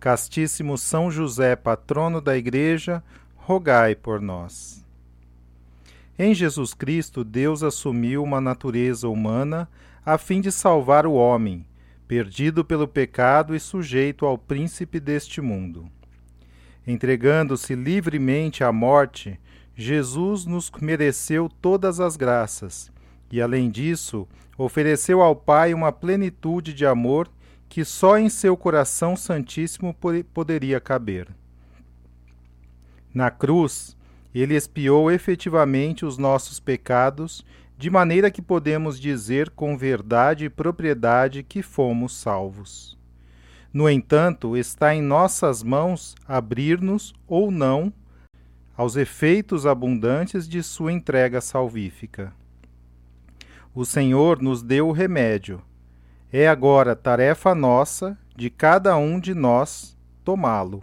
Castíssimo São José, patrono da Igreja, rogai por nós. Em Jesus Cristo, Deus assumiu uma natureza humana a fim de salvar o homem, perdido pelo pecado e sujeito ao príncipe deste mundo. Entregando-se livremente à morte, Jesus nos mereceu todas as graças e, além disso, ofereceu ao Pai uma plenitude de amor que só em seu coração santíssimo poderia caber. Na cruz, ele expiou efetivamente os nossos pecados, de maneira que podemos dizer com verdade e propriedade que fomos salvos. No entanto, está em nossas mãos abrir-nos ou não aos efeitos abundantes de sua entrega salvífica. O Senhor nos deu o remédio, é agora tarefa nossa, de cada um de nós, tomá-lo.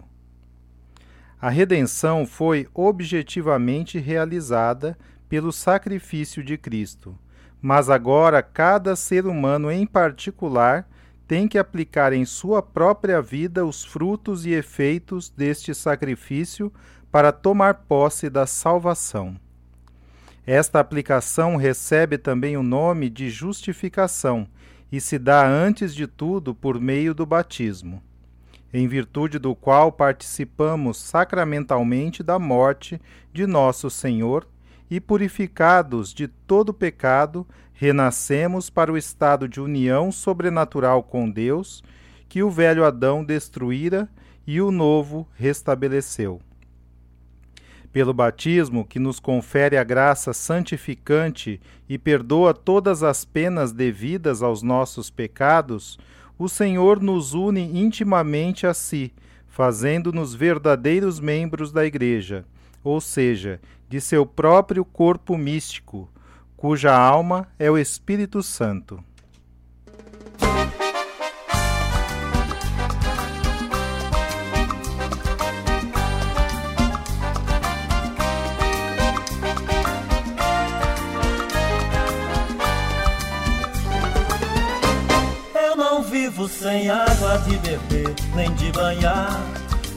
A redenção foi objetivamente realizada pelo sacrifício de Cristo, mas agora cada ser humano em particular tem que aplicar em sua própria vida os frutos e efeitos deste sacrifício para tomar posse da salvação. Esta aplicação recebe também o nome de justificação e se dá antes de tudo por meio do batismo, em virtude do qual participamos sacramentalmente da morte de nosso Senhor e, purificados de todo pecado, renascemos para o estado de união sobrenatural com Deus, que o velho Adão destruíra e o novo restabeleceu pelo batismo, que nos confere a graça santificante e perdoa todas as penas devidas aos nossos pecados, o Senhor nos une intimamente a si, fazendo-nos verdadeiros membros da Igreja, ou seja, de seu próprio corpo místico, cuja alma é o Espírito Santo. Vivo sem água de beber, nem de banhar.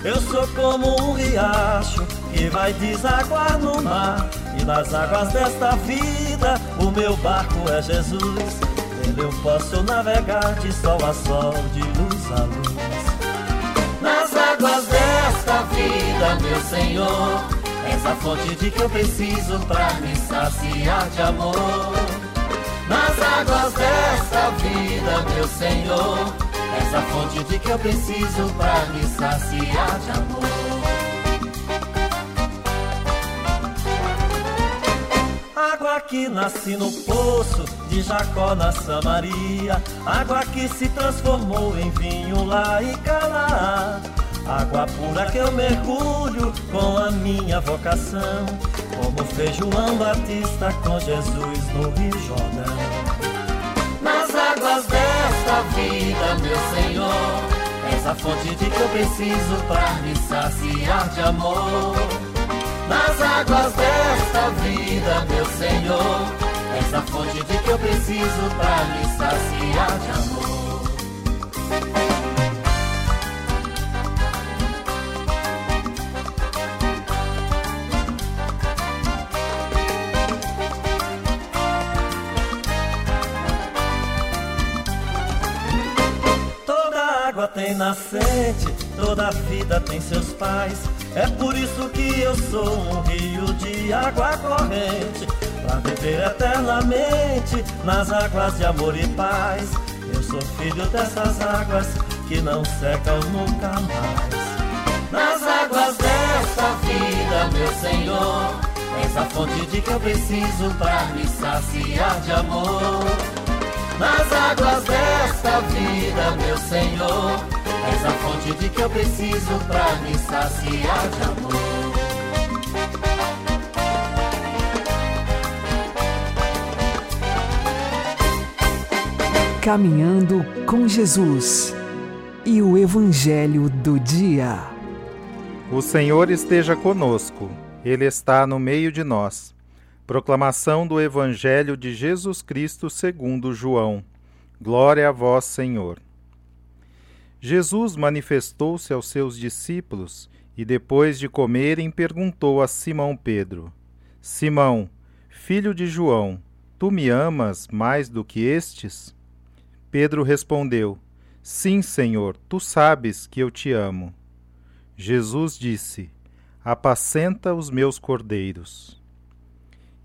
Eu sou como um riacho que vai desaguar no mar. E nas águas desta vida, o meu barco é Jesus. Nele eu posso navegar de sol a sol, de luz a luz. Nas águas desta vida, meu Senhor, essa fonte de que eu preciso pra me saciar de amor nas águas desta vida, meu Senhor. Essa fonte de que eu preciso para me saciar de amor. Água que nasce no poço de Jacó na Samaria, água que se transformou em vinho lá em Canaã. Água pura que eu mergulho com a minha vocação como fez João Batista com Jesus no Rio Jordão. Nas águas desta vida, meu Senhor, essa fonte de que eu preciso para me saciar de amor. Nas águas desta vida, meu Senhor, essa fonte de que eu preciso para me saciar de amor. Tem nascente, toda vida tem seus pais. É por isso que eu sou um rio de água corrente. Pra viver eternamente nas águas de amor e paz. Eu sou filho dessas águas que não secam nunca mais. Nas águas desta vida, meu Senhor, és a fonte de que eu preciso para me saciar de amor. Nas águas desta vida, meu Senhor, és a fonte de que eu preciso para me saciar de amor. Caminhando com Jesus e o Evangelho do Dia. O Senhor esteja conosco, Ele está no meio de nós. Proclamação do Evangelho de Jesus Cristo segundo João. Glória a vós, Senhor. Jesus manifestou-se aos seus discípulos e, depois de comerem, perguntou a Simão Pedro: Simão, filho de João, tu me amas mais do que estes? Pedro respondeu: Sim, Senhor, tu sabes que eu te amo. Jesus disse: Apacenta os meus cordeiros.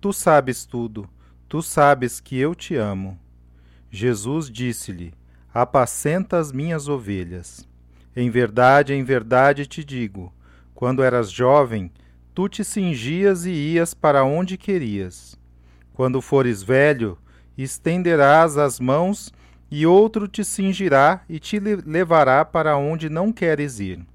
tu sabes tudo, tu sabes que eu te amo. Jesus disse-lhe: Apacenta as minhas ovelhas. Em verdade, em verdade te digo: quando eras jovem, tu te cingias e ias para onde querias. Quando fores velho, estenderás as mãos e outro te cingirá e te levará para onde não queres ir.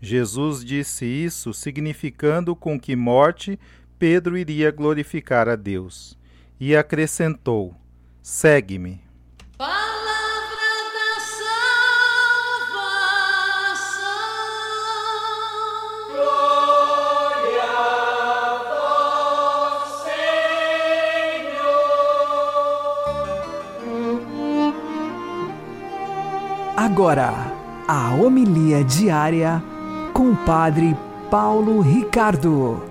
Jesus disse isso, significando com que morte Pedro iria glorificar a Deus. E acrescentou: Segue-me. Agora, a homilia diária com o Padre Paulo Ricardo.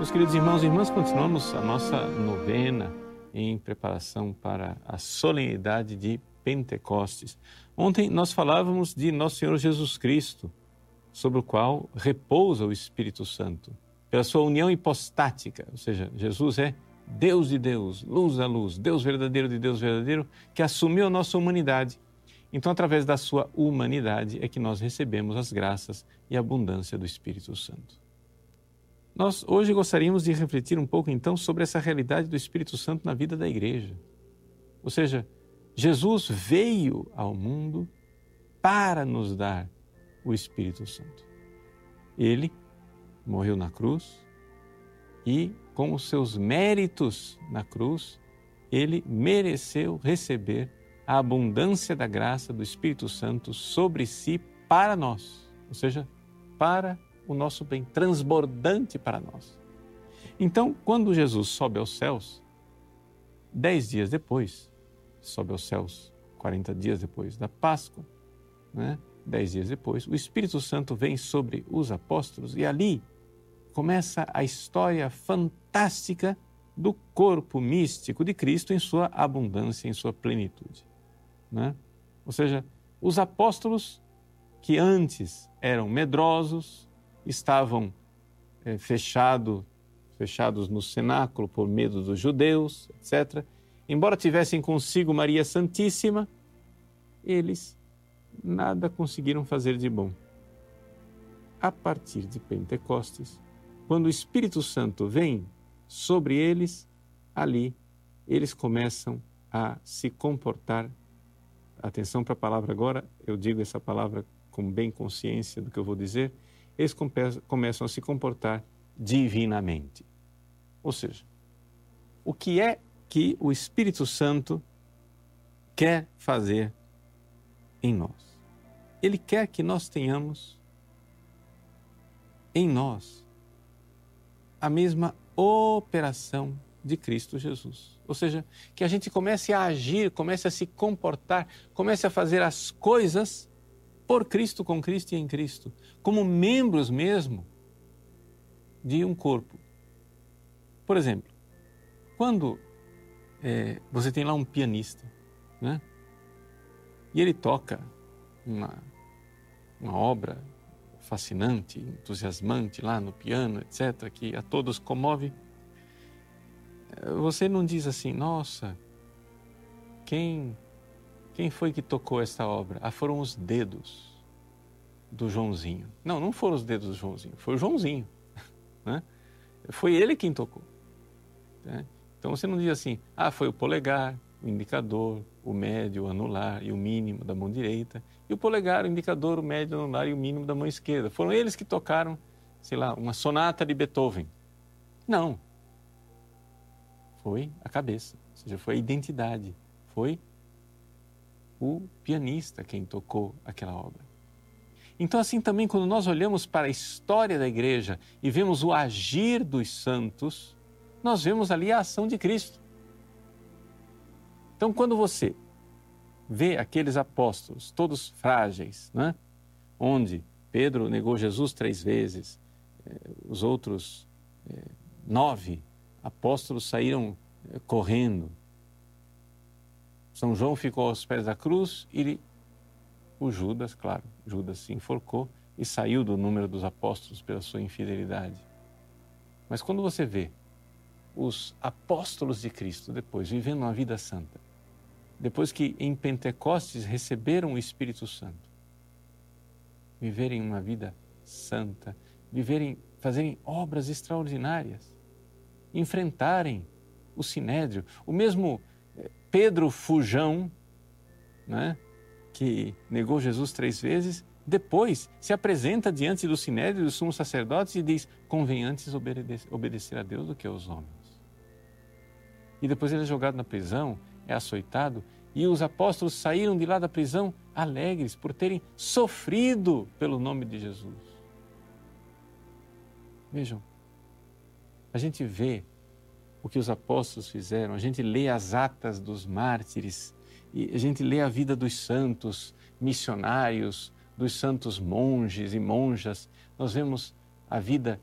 Meus queridos irmãos e irmãs, continuamos a nossa novena em preparação para a solenidade de Pentecostes. Ontem nós falávamos de Nosso Senhor Jesus Cristo, sobre o qual repousa o Espírito Santo, pela sua união hipostática, ou seja, Jesus é Deus de Deus, luz da luz, Deus verdadeiro de Deus verdadeiro, que assumiu a nossa humanidade. Então, através da sua humanidade é que nós recebemos as graças e a abundância do Espírito Santo. Nós hoje gostaríamos de refletir um pouco então sobre essa realidade do Espírito Santo na vida da igreja. Ou seja, Jesus veio ao mundo para nos dar o Espírito Santo. Ele morreu na cruz e com os seus méritos na cruz, ele mereceu receber a abundância da graça do Espírito Santo sobre si para nós, ou seja, para o nosso bem, transbordante para nós. Então, quando Jesus sobe aos céus, dez dias depois, sobe aos céus, 40 dias depois da Páscoa, né? dez dias depois, o Espírito Santo vem sobre os apóstolos e ali começa a história fantástica do corpo místico de Cristo em sua abundância, em sua plenitude. Né? Ou seja, os apóstolos que antes eram medrosos, estavam é, fechado, fechados no cenáculo por medo dos judeus, etc., embora tivessem consigo Maria Santíssima, eles nada conseguiram fazer de bom. A partir de Pentecostes, quando o Espírito Santo vem sobre eles, ali eles começam a se comportar. Atenção para a palavra agora, eu digo essa palavra com bem consciência do que eu vou dizer. Eles começam a se comportar divinamente. Ou seja, o que é que o Espírito Santo quer fazer em nós? Ele quer que nós tenhamos em nós a mesma operação de Cristo Jesus. Ou seja, que a gente comece a agir, comece a se comportar, comece a fazer as coisas por Cristo, com Cristo e em Cristo, como membros mesmo de um corpo. Por exemplo, quando é, você tem lá um pianista, né? E ele toca uma, uma obra fascinante, entusiasmante lá no piano, etc., que a todos comove. Você não diz assim, nossa, quem, quem foi que tocou esta obra? Ah, foram os dedos do Joãozinho. Não, não foram os dedos do Joãozinho, foi o Joãozinho. Né? Foi ele quem tocou. Né? Então você não diz assim, ah, foi o polegar, o indicador, o médio, o anular e o mínimo da mão direita, e o polegar, o indicador, o médio, o anular e o mínimo da mão esquerda. Foram eles que tocaram, sei lá, uma sonata de Beethoven. Não. Foi a cabeça, ou seja, foi a identidade, foi o pianista quem tocou aquela obra. Então, assim também, quando nós olhamos para a história da igreja e vemos o agir dos santos, nós vemos ali a ação de Cristo. Então, quando você vê aqueles apóstolos, todos frágeis, né? onde Pedro negou Jesus três vezes, eh, os outros eh, nove apóstolos saíram eh, correndo. São João ficou aos pés da cruz e o Judas, claro, Judas se enforcou e saiu do número dos apóstolos pela sua infidelidade. Mas quando você vê os apóstolos de Cristo depois vivendo uma vida santa, depois que em Pentecostes receberam o Espírito Santo, viverem uma vida santa, viverem, fazerem obras extraordinárias, enfrentarem o sinédrio. O mesmo Pedro Fujão, né, que negou Jesus três vezes, depois se apresenta diante do sinédrio dos sumos sacerdotes e diz: convém antes obedecer a Deus do que aos homens. E depois ele é jogado na prisão é açoitado, e os apóstolos saíram de lá da prisão alegres por terem sofrido pelo nome de Jesus. Vejam, a gente vê o que os apóstolos fizeram, a gente lê as atas dos mártires, e a gente lê a vida dos santos missionários, dos santos monges e monjas, nós vemos a vida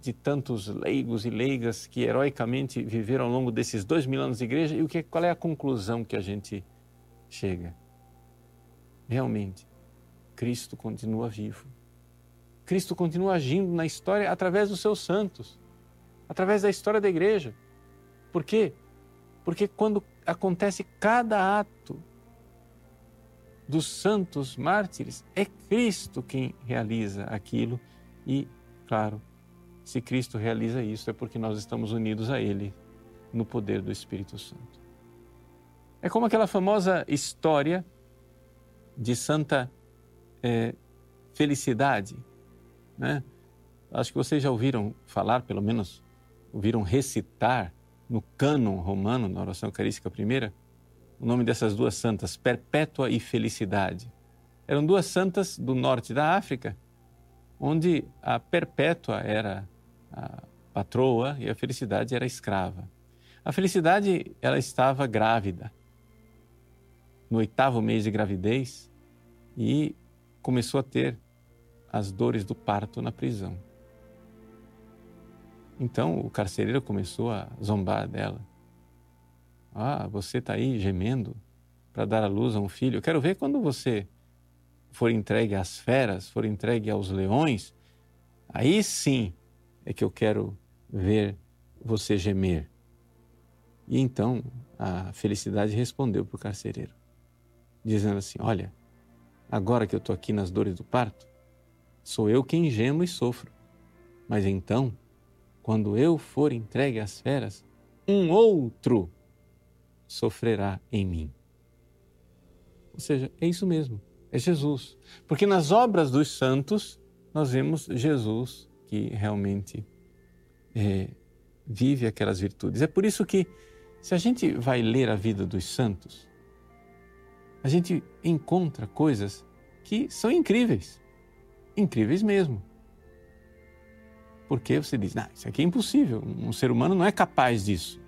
de tantos leigos e leigas que heroicamente viveram ao longo desses dois mil anos de igreja e o que, qual é a conclusão que a gente chega? Realmente, Cristo continua vivo. Cristo continua agindo na história através dos seus santos, através da história da igreja. Por quê? Porque quando acontece cada ato dos santos mártires, é Cristo quem realiza aquilo e, claro, se Cristo realiza isso, é porque nós estamos unidos a Ele no poder do Espírito Santo. É como aquela famosa história de Santa é, Felicidade, né? Acho que vocês já ouviram falar, pelo menos ouviram recitar no cânon romano, na oração eucarística primeira, o nome dessas duas santas, Perpétua e Felicidade. Eram duas santas do norte da África, onde a Perpétua era a patroa e a felicidade era escrava. A felicidade, ela estava grávida, no oitavo mês de gravidez, e começou a ter as dores do parto na prisão. Então o carcereiro começou a zombar dela. Ah, você está aí gemendo para dar à luz a um filho. Eu quero ver quando você for entregue às feras, for entregue aos leões, aí sim é que eu quero ver você gemer. E então a felicidade respondeu para o carcereiro, dizendo assim: Olha, agora que eu estou aqui nas dores do parto, sou eu quem gemo e sofro. Mas então, quando eu for entregue às feras, um outro sofrerá em mim. Ou seja, é isso mesmo, é Jesus. Porque nas obras dos santos nós vemos Jesus que realmente é, vive aquelas virtudes. É por isso que, se a gente vai ler a vida dos santos, a gente encontra coisas que são incríveis, incríveis mesmo. Porque você diz, não, isso aqui é impossível, um ser humano não é capaz disso.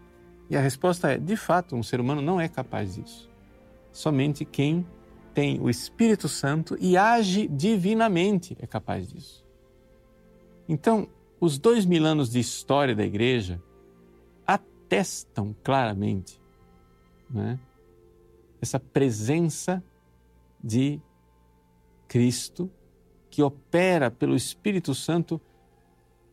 E a resposta é, de fato, um ser humano não é capaz disso. Somente quem tem o Espírito Santo e age divinamente é capaz disso. Então, os dois mil anos de história da igreja atestam claramente né, essa presença de Cristo que opera pelo Espírito Santo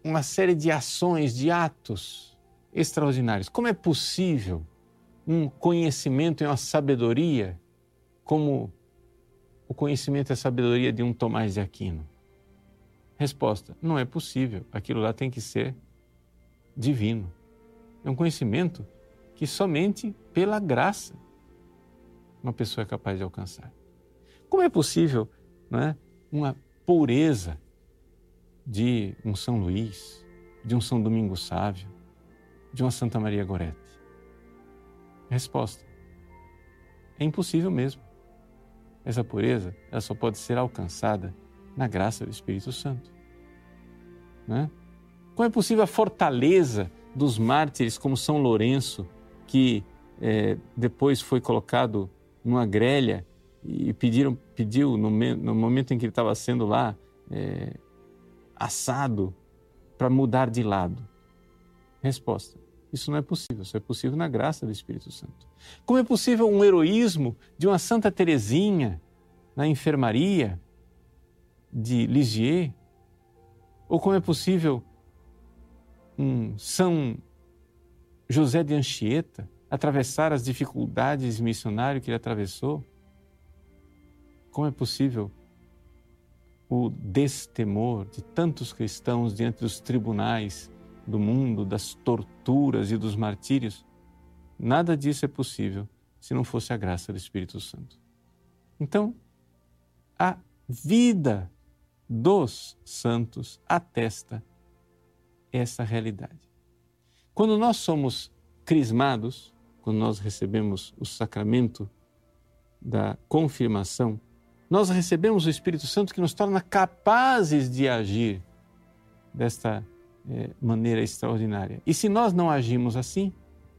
uma série de ações, de atos extraordinários. Como é possível um conhecimento e uma sabedoria como o conhecimento e a sabedoria de um Tomás de Aquino? Resposta: não é possível. Aquilo lá tem que ser divino. É um conhecimento que somente pela graça uma pessoa é capaz de alcançar. Como é possível não é, uma pureza de um São Luís, de um São Domingo Sávio, de uma Santa Maria Gorete? Resposta: é impossível mesmo. Essa pureza ela só pode ser alcançada na graça do Espírito Santo. Né? Como é possível a fortaleza dos mártires como São Lourenço, que é, depois foi colocado numa grelha e pediram, pediu, no, no momento em que ele estava sendo lá é, assado, para mudar de lado? Resposta: isso não é possível, isso é possível na graça do Espírito Santo. Como é possível um heroísmo de uma Santa Teresinha na enfermaria de Lisieux? Ou como é possível um São José de Anchieta atravessar as dificuldades missionárias que ele atravessou? Como é possível o destemor de tantos cristãos diante dos tribunais do mundo, das torturas e dos martírios? Nada disso é possível se não fosse a graça do Espírito Santo. Então, a vida dos santos atesta essa realidade. Quando nós somos crismados, quando nós recebemos o sacramento da confirmação, nós recebemos o Espírito Santo que nos torna capazes de agir desta é, maneira extraordinária. E se nós não agimos assim,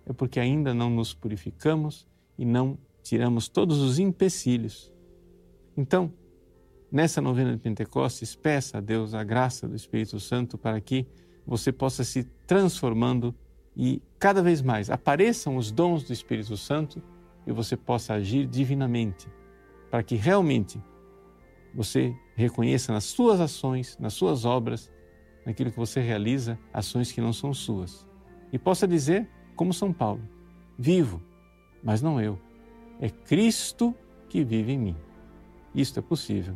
é porque ainda não nos purificamos e não tiramos todos os empecilhos. Então, nessa novena de Pentecostes, peça a Deus a graça do Espírito Santo para que você possa se transformando e cada vez mais apareçam os dons do Espírito Santo e você possa agir divinamente, para que realmente você reconheça nas suas ações, nas suas obras, naquilo que você realiza, ações que não são suas. E possa dizer, como São Paulo: vivo, mas não eu. É Cristo que vive em mim. Isto é possível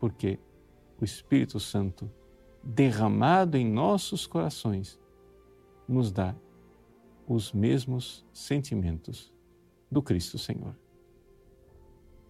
porque o Espírito Santo, derramado em nossos corações, nos dá os mesmos sentimentos do Cristo Senhor.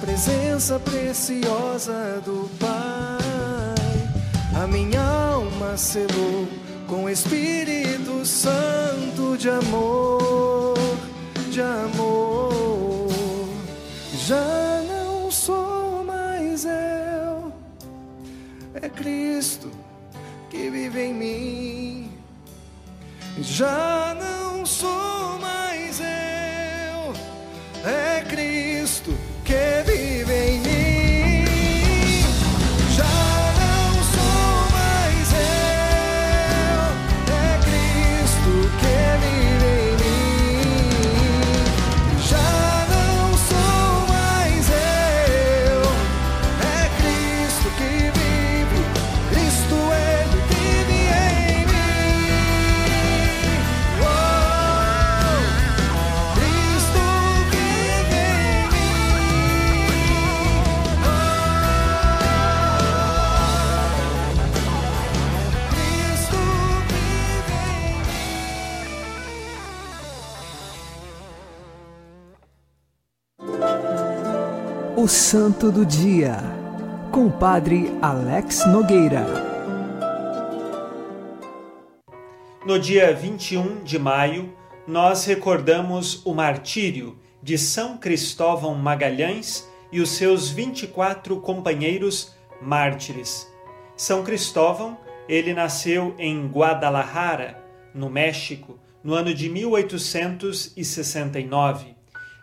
Presença preciosa do Pai. A minha alma selou com Espírito Santo de amor, de amor. Já não sou mais eu, é Cristo que vive em mim. Já não sou mais eu, é Cristo que O Santo do Dia, com o Padre Alex Nogueira. No dia 21 de maio, nós recordamos o martírio de São Cristóvão Magalhães e os seus 24 companheiros mártires. São Cristóvão, ele nasceu em Guadalajara, no México, no ano de 1869.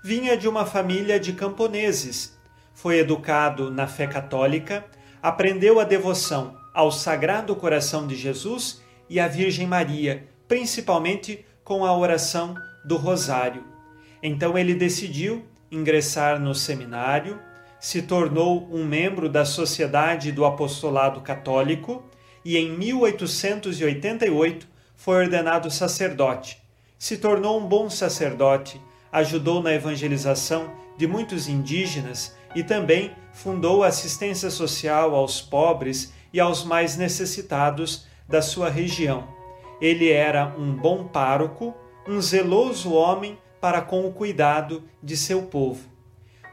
Vinha de uma família de camponeses foi educado na fé católica, aprendeu a devoção ao Sagrado Coração de Jesus e à Virgem Maria, principalmente com a oração do Rosário. Então ele decidiu ingressar no seminário, se tornou um membro da Sociedade do Apostolado Católico e em 1888 foi ordenado sacerdote. Se tornou um bom sacerdote, ajudou na evangelização de muitos indígenas e também fundou assistência social aos pobres e aos mais necessitados da sua região. Ele era um bom pároco, um zeloso homem para com o cuidado de seu povo.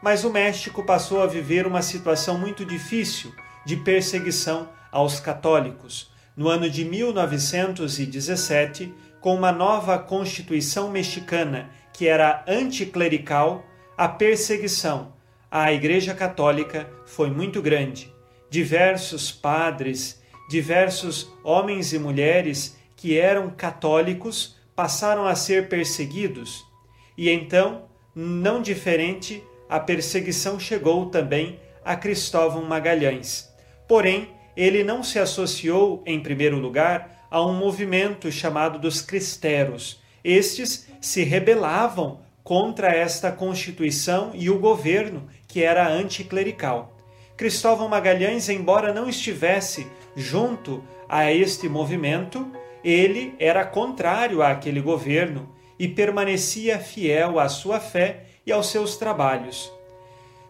Mas o México passou a viver uma situação muito difícil de perseguição aos católicos. No ano de 1917, com uma nova Constituição mexicana que era anticlerical, a perseguição à Igreja Católica foi muito grande. Diversos padres, diversos homens e mulheres que eram católicos passaram a ser perseguidos. E então, não diferente, a perseguição chegou também a Cristóvão Magalhães. Porém, ele não se associou, em primeiro lugar, a um movimento chamado dos cristeros. Estes se rebelavam contra esta Constituição e o governo que era anticlerical. Cristóvão Magalhães, embora não estivesse junto a este movimento, ele era contrário àquele governo e permanecia fiel à sua fé e aos seus trabalhos.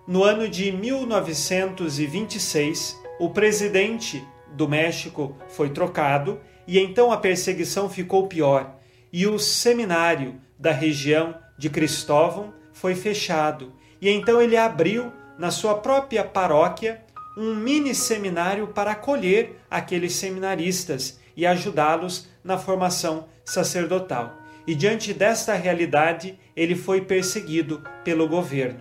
No ano de 1926, o presidente do México foi trocado e então a perseguição ficou pior e o seminário da região de Cristóvão foi fechado e então ele abriu na sua própria paróquia um mini seminário para acolher aqueles seminaristas e ajudá-los na formação sacerdotal. E diante desta realidade, ele foi perseguido pelo governo.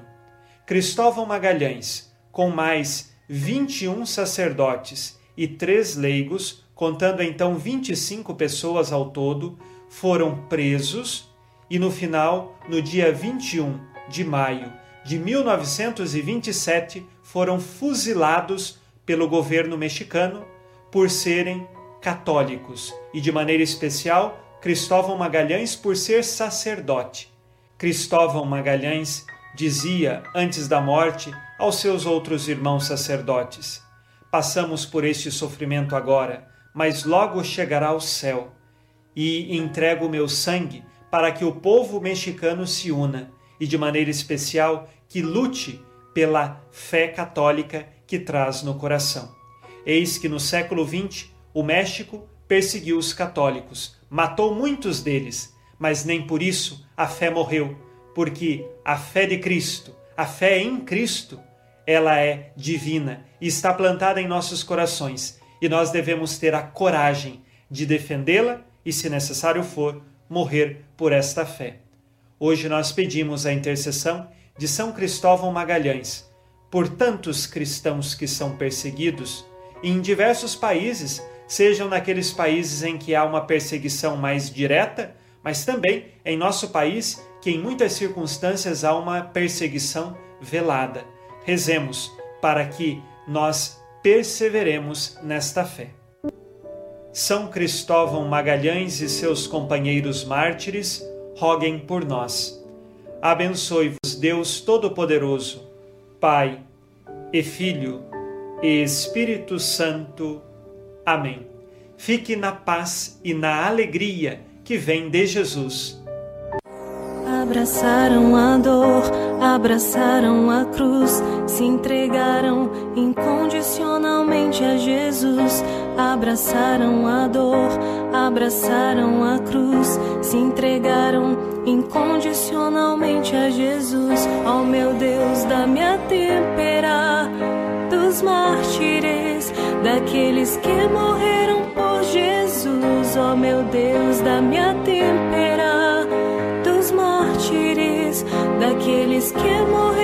Cristóvão Magalhães, com mais 21 sacerdotes e três leigos, contando então 25 pessoas ao todo, foram presos e no final, no dia 21 de maio de 1927 foram fuzilados pelo governo mexicano por serem católicos e, de maneira especial, Cristóvão Magalhães por ser sacerdote. Cristóvão Magalhães dizia antes da morte aos seus outros irmãos sacerdotes: Passamos por este sofrimento agora, mas logo chegará o céu. E entrego meu sangue para que o povo mexicano se una e, de maneira especial, que lute pela fé católica que traz no coração. Eis que no século XX o México perseguiu os católicos, matou muitos deles, mas nem por isso a fé morreu, porque a fé de Cristo, A fé em Cristo, ela é divina e está plantada em nossos corações, e nós devemos ter a coragem de defendê-la e, se necessário for, morrer por esta fé. Hoje nós pedimos a intercessão de São Cristóvão Magalhães por tantos cristãos que são perseguidos em diversos países, sejam naqueles países em que há uma perseguição mais direta, mas também em nosso país, que em muitas circunstâncias há uma perseguição velada. Rezemos para que nós perseveremos nesta fé. São Cristóvão Magalhães e seus companheiros mártires, roguem por nós. Abençoe-vos Deus Todo-Poderoso, Pai e Filho e Espírito Santo. Amém. Fique na paz e na alegria que vem de Jesus. Abraçaram a dor, abraçaram a cruz, se entregaram incondicionalmente a Jesus. Abraçaram a dor, abraçaram a cruz, se entregaram incondicionalmente a Jesus. Ó oh, meu Deus, dá-me a tempera dos mártires, daqueles que morreram por Jesus. Ó oh, meu Deus, dá-me a tempera dos mártires, daqueles que morreram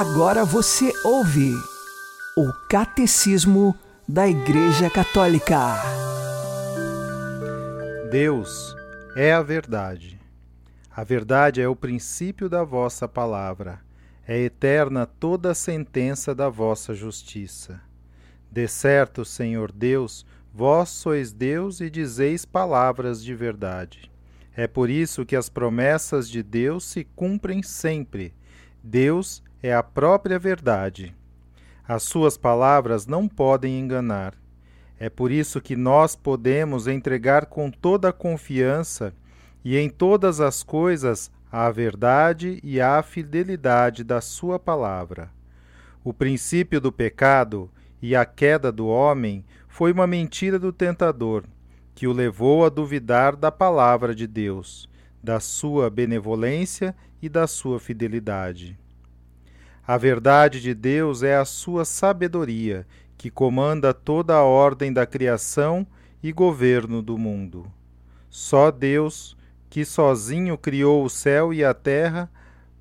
Agora você ouve o Catecismo da Igreja Católica. Deus é a verdade. A verdade é o princípio da vossa palavra. É eterna toda a sentença da vossa justiça. De certo, Senhor Deus, vós sois Deus e dizeis palavras de verdade. É por isso que as promessas de Deus se cumprem sempre. Deus é a própria verdade. As suas palavras não podem enganar. É por isso que nós podemos entregar com toda a confiança e em todas as coisas a verdade e a fidelidade da Sua palavra. O princípio do pecado e a queda do homem foi uma mentira do tentador, que o levou a duvidar da palavra de Deus, da sua benevolência e da sua fidelidade. A verdade de Deus é a sua sabedoria, que comanda toda a ordem da criação e governo do mundo. Só Deus, que sozinho criou o céu e a terra,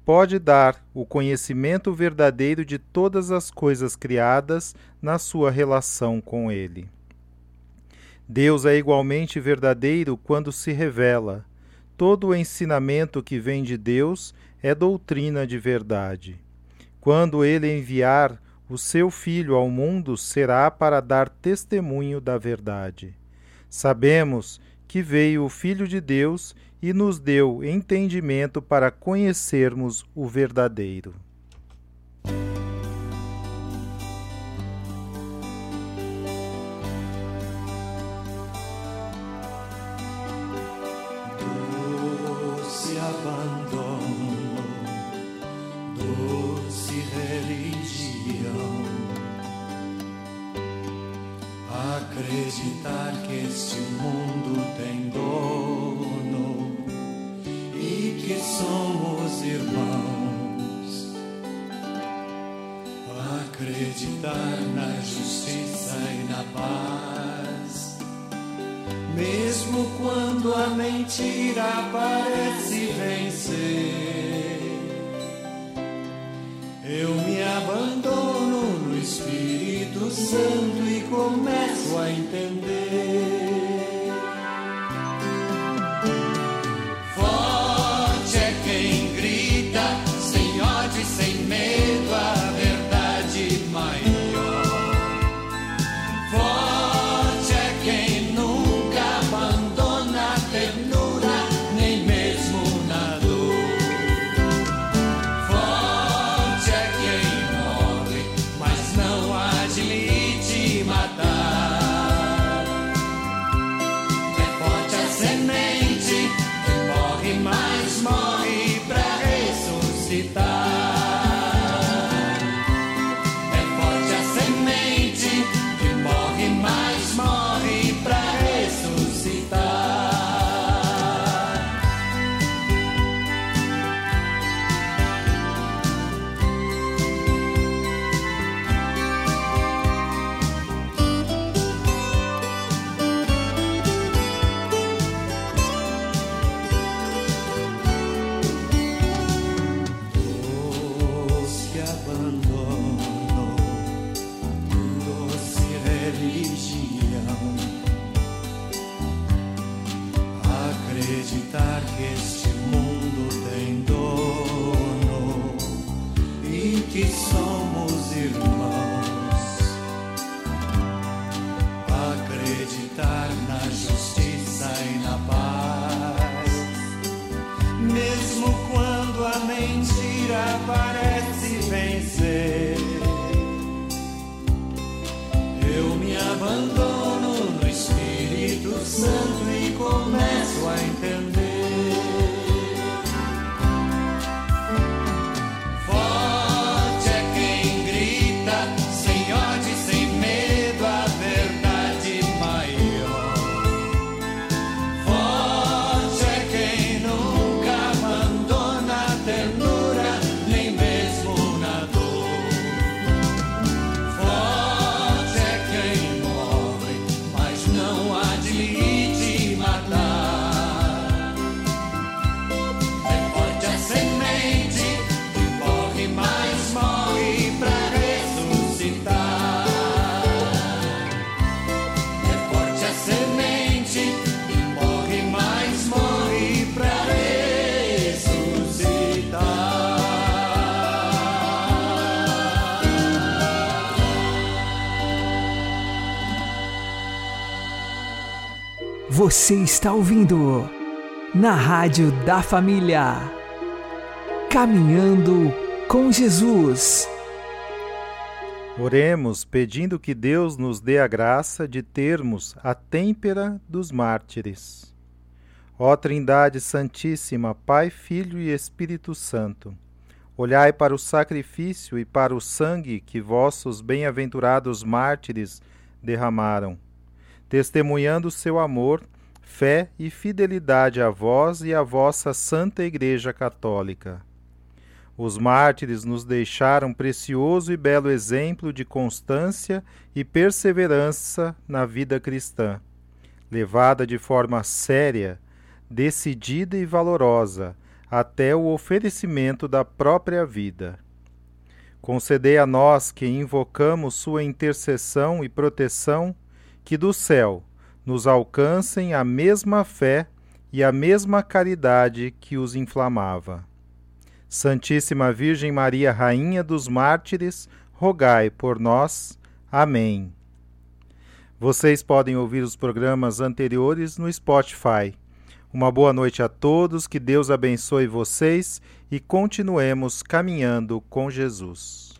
pode dar o conhecimento verdadeiro de todas as coisas criadas na sua relação com Ele. Deus é igualmente verdadeiro quando se revela. Todo o ensinamento que vem de Deus é doutrina de verdade. Quando Ele enviar o seu Filho ao mundo, será para dar testemunho da verdade. Sabemos que veio o Filho de Deus e nos deu entendimento para conhecermos o verdadeiro. Você está ouvindo na Rádio da Família. Caminhando com Jesus. Oremos pedindo que Deus nos dê a graça de termos a têmpera dos mártires. Ó Trindade Santíssima, Pai, Filho e Espírito Santo, olhai para o sacrifício e para o sangue que vossos bem-aventurados mártires derramaram, testemunhando seu amor, fé e fidelidade a vós e à vossa Santa Igreja Católica. Os mártires nos deixaram precioso e belo exemplo de constância e perseverança na vida cristã. levada de forma séria, decidida e valorosa, até o oferecimento da própria vida. Concedei a nós que invocamos Sua intercessão e proteção, que do céu nos alcancem a mesma fé e a mesma caridade que os inflamava. Santíssima Virgem Maria, Rainha dos Mártires, rogai por nós. Amém. Vocês podem ouvir os programas anteriores no Spotify. Uma boa noite a todos, que Deus abençoe vocês e continuemos caminhando com Jesus.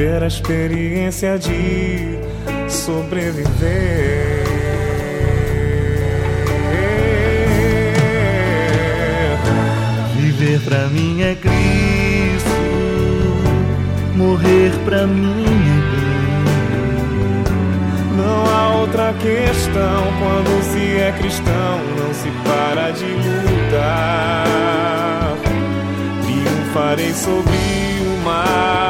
viver a experiência de sobreviver. Viver pra mim é Cristo, morrer pra mim é Não há outra questão quando se é cristão, não se para de lutar. Triunfarei sobre o mal,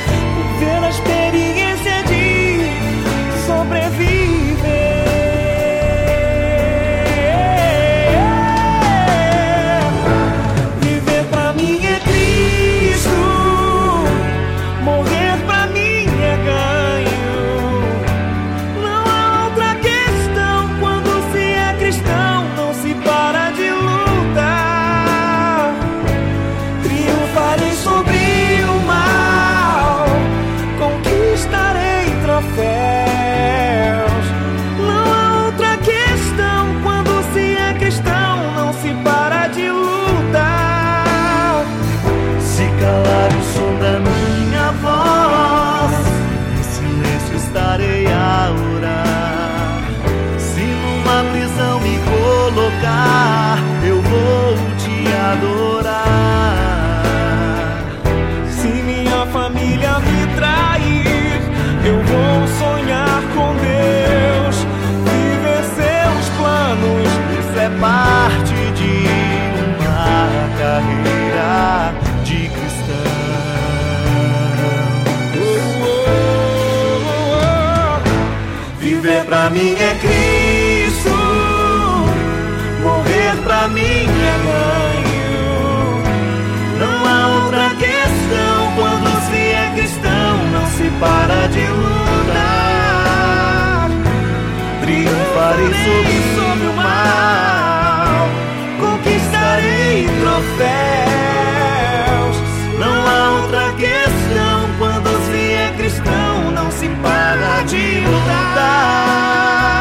Pra mim é Cristo, morrer pra mim é ganho. Não há outra questão quando se é cristão, não se para de lutar. Triunfarei sobre, sobre o mal, conquistarei troféus. Não há outra questão se